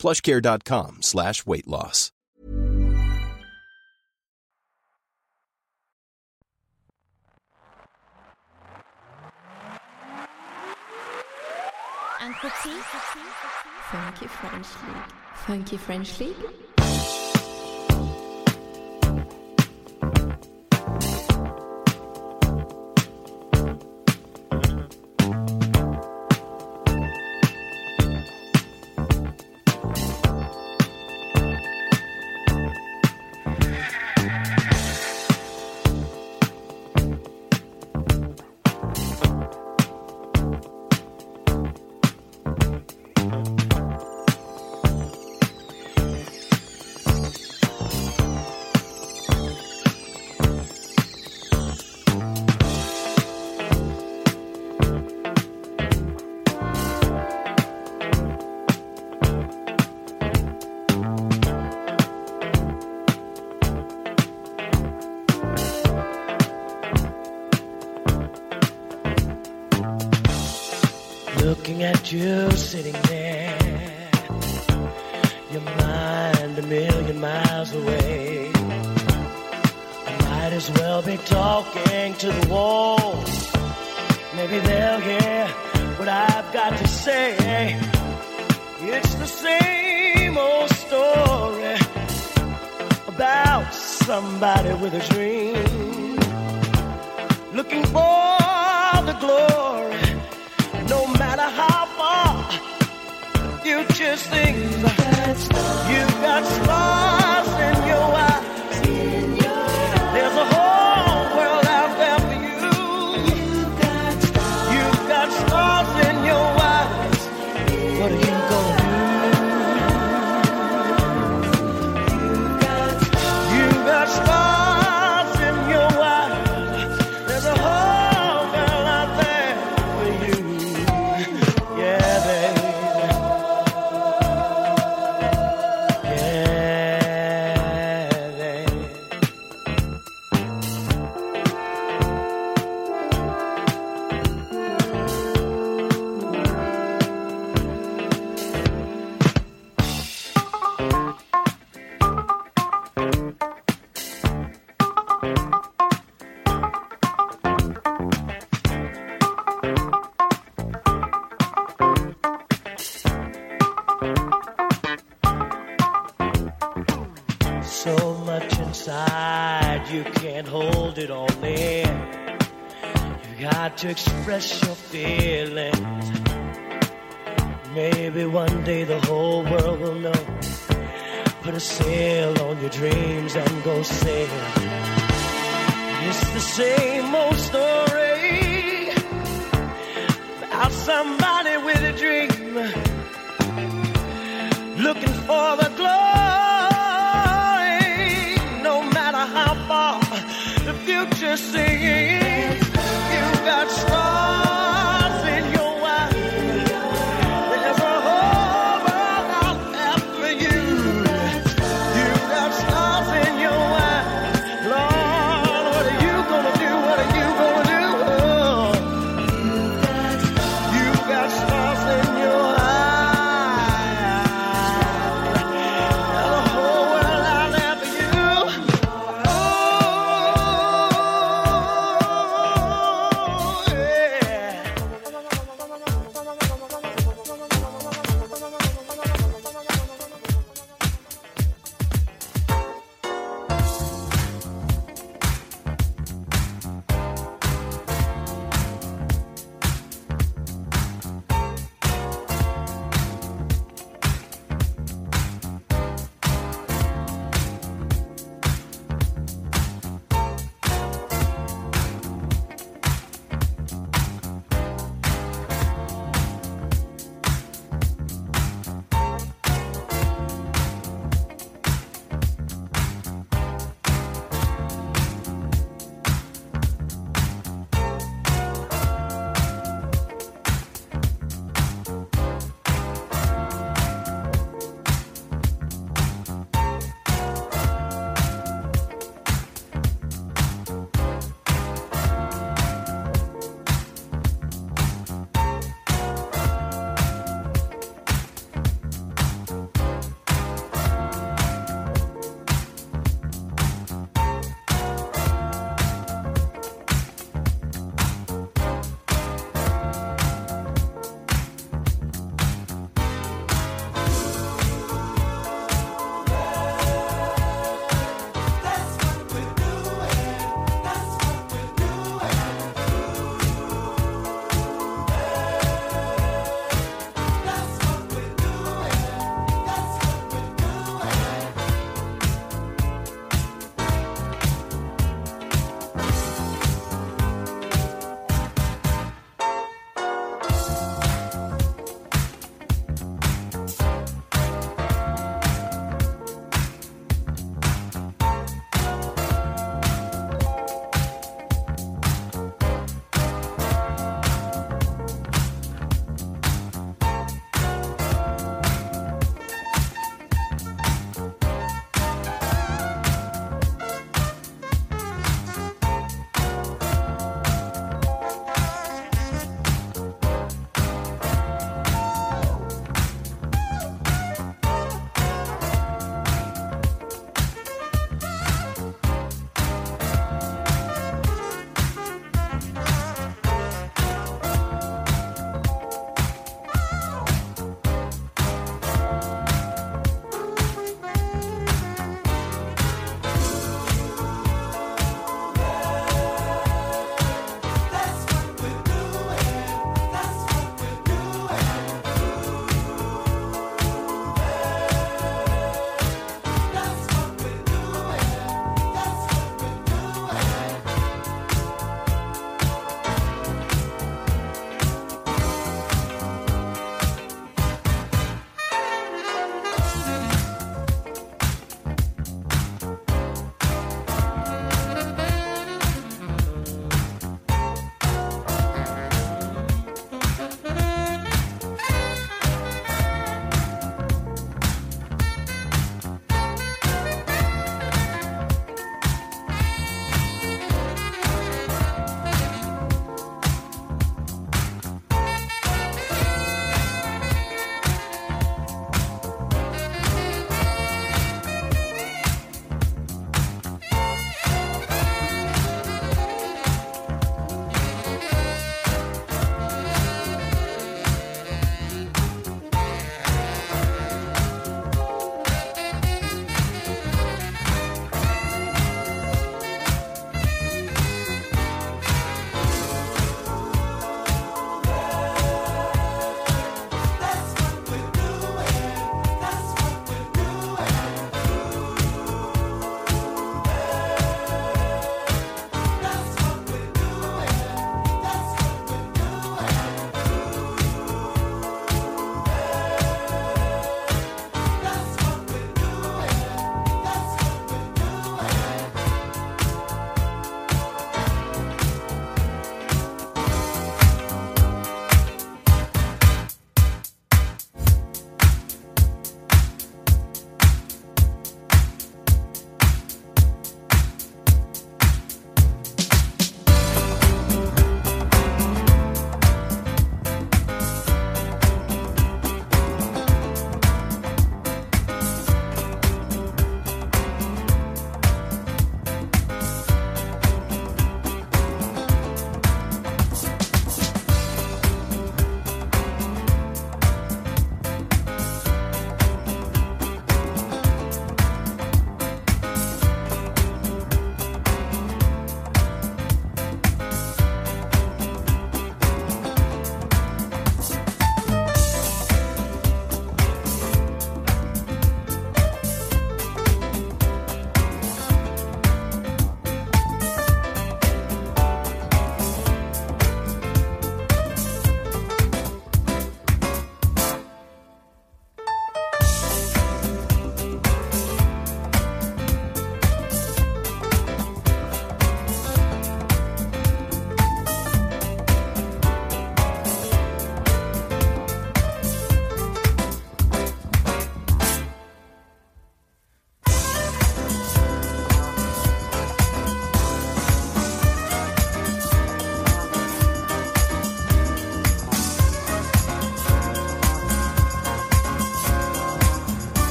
plushcare.com slash weight loss. Un petit, Funky French League. Funky French League. Looking at you sitting there, your mind a million miles away. I might as well be talking to the walls. Maybe they'll hear what I've got to say. It's the same old story about somebody with a dream. Looking for you just think you got stars to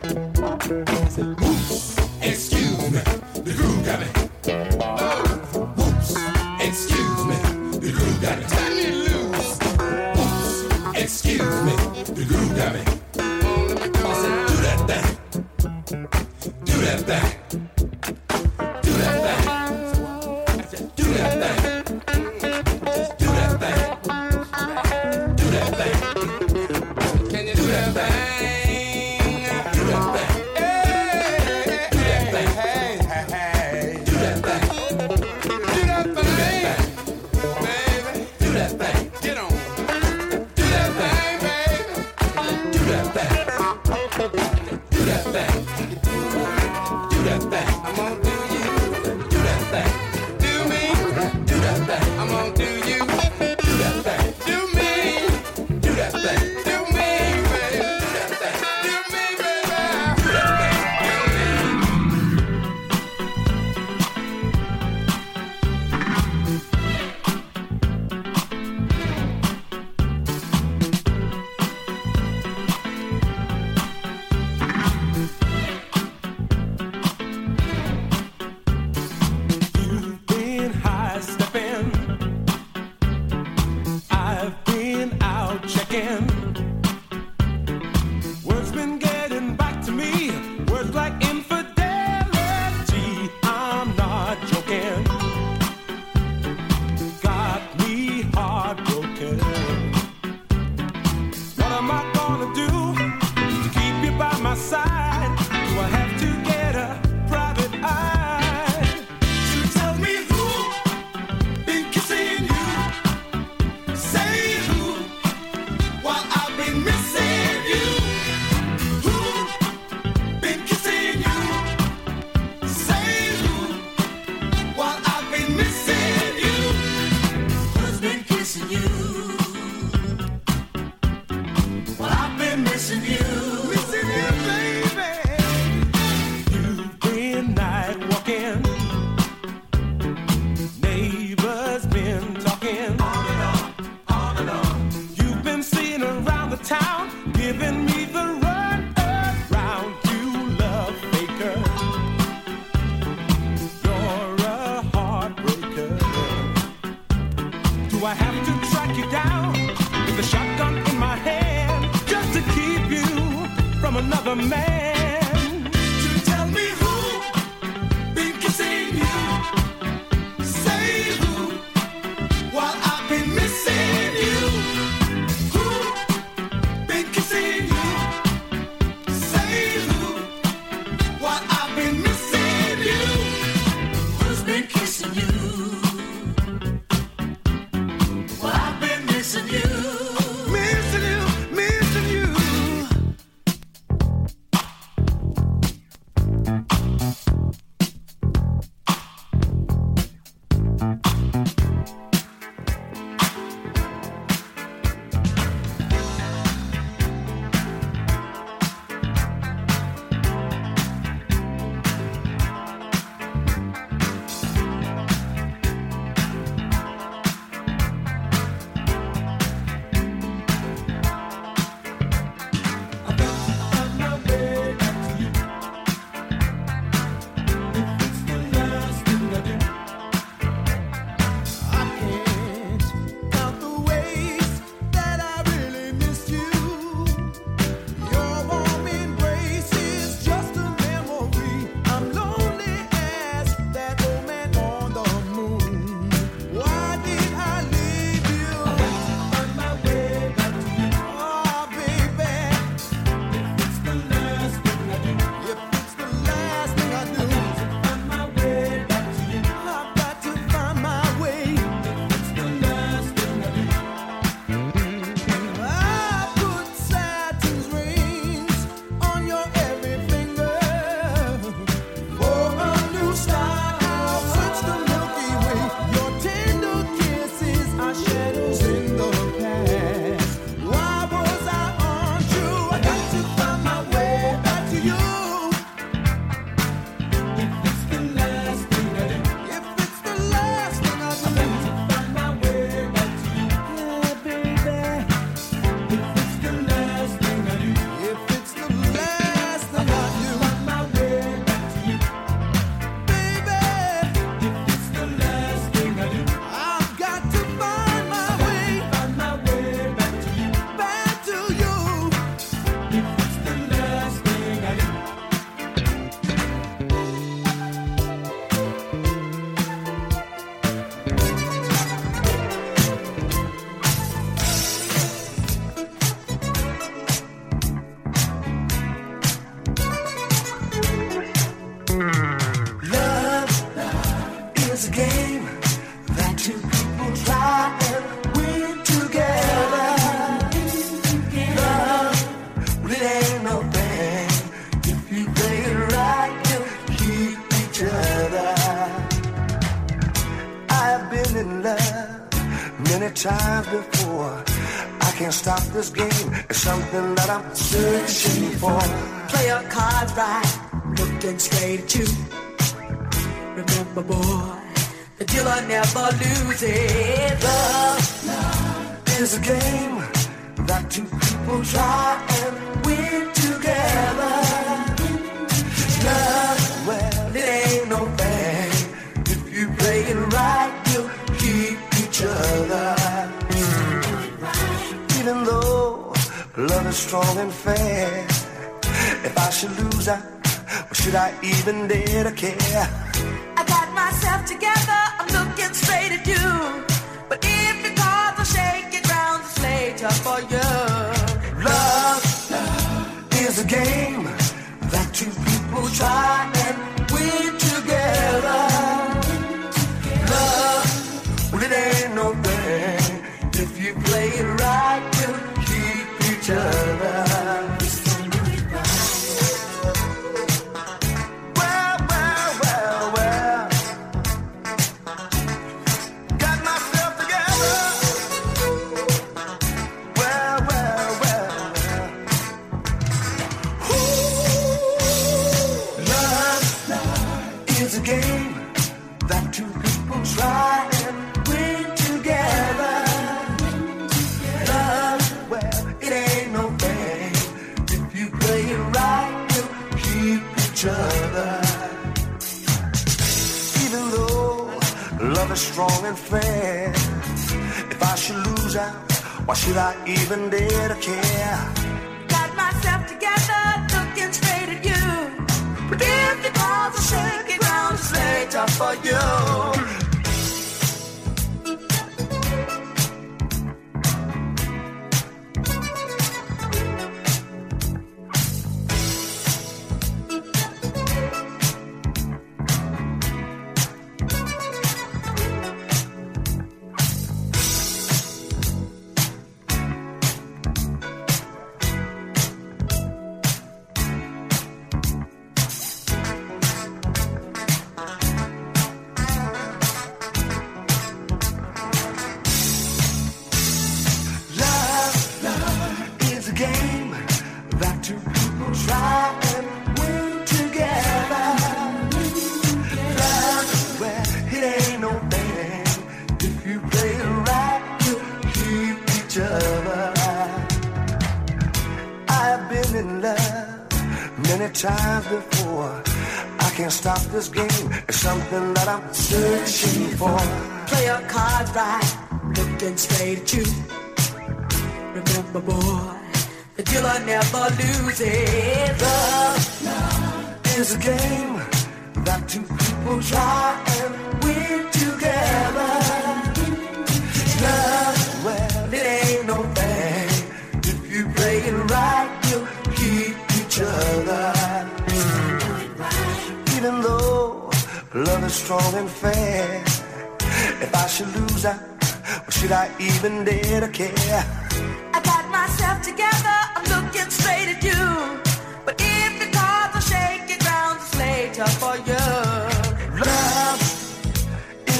Can you do that thing? Do many times before. I can't stop this game. It's something that I'm searching for. Play your cards right, looking straight at you. Remember, boy, the dealer never loses. Love, love is a game that two people try and win. Love is strong and fair. If I should lose, I or should I even dare to care? I got myself together. I'm looking straight at you. But if your cards are shaking round, it's later for you. Love, love is a game that two people try and win together. Love, well it ain't no thing if you play it right picture. For It's something that I'm searching for. Play your cards right, looking straight at you. Remember, boy, the dealer never loses. Love is a game that two people try and win together. Strong and fair, if I should lose, I, well, should I even dare to care? I got myself together, I'm looking straight at you. But if the cards are shaking, ground is later for you. Love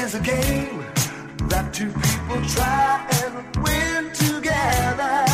is a game that two people try and win together.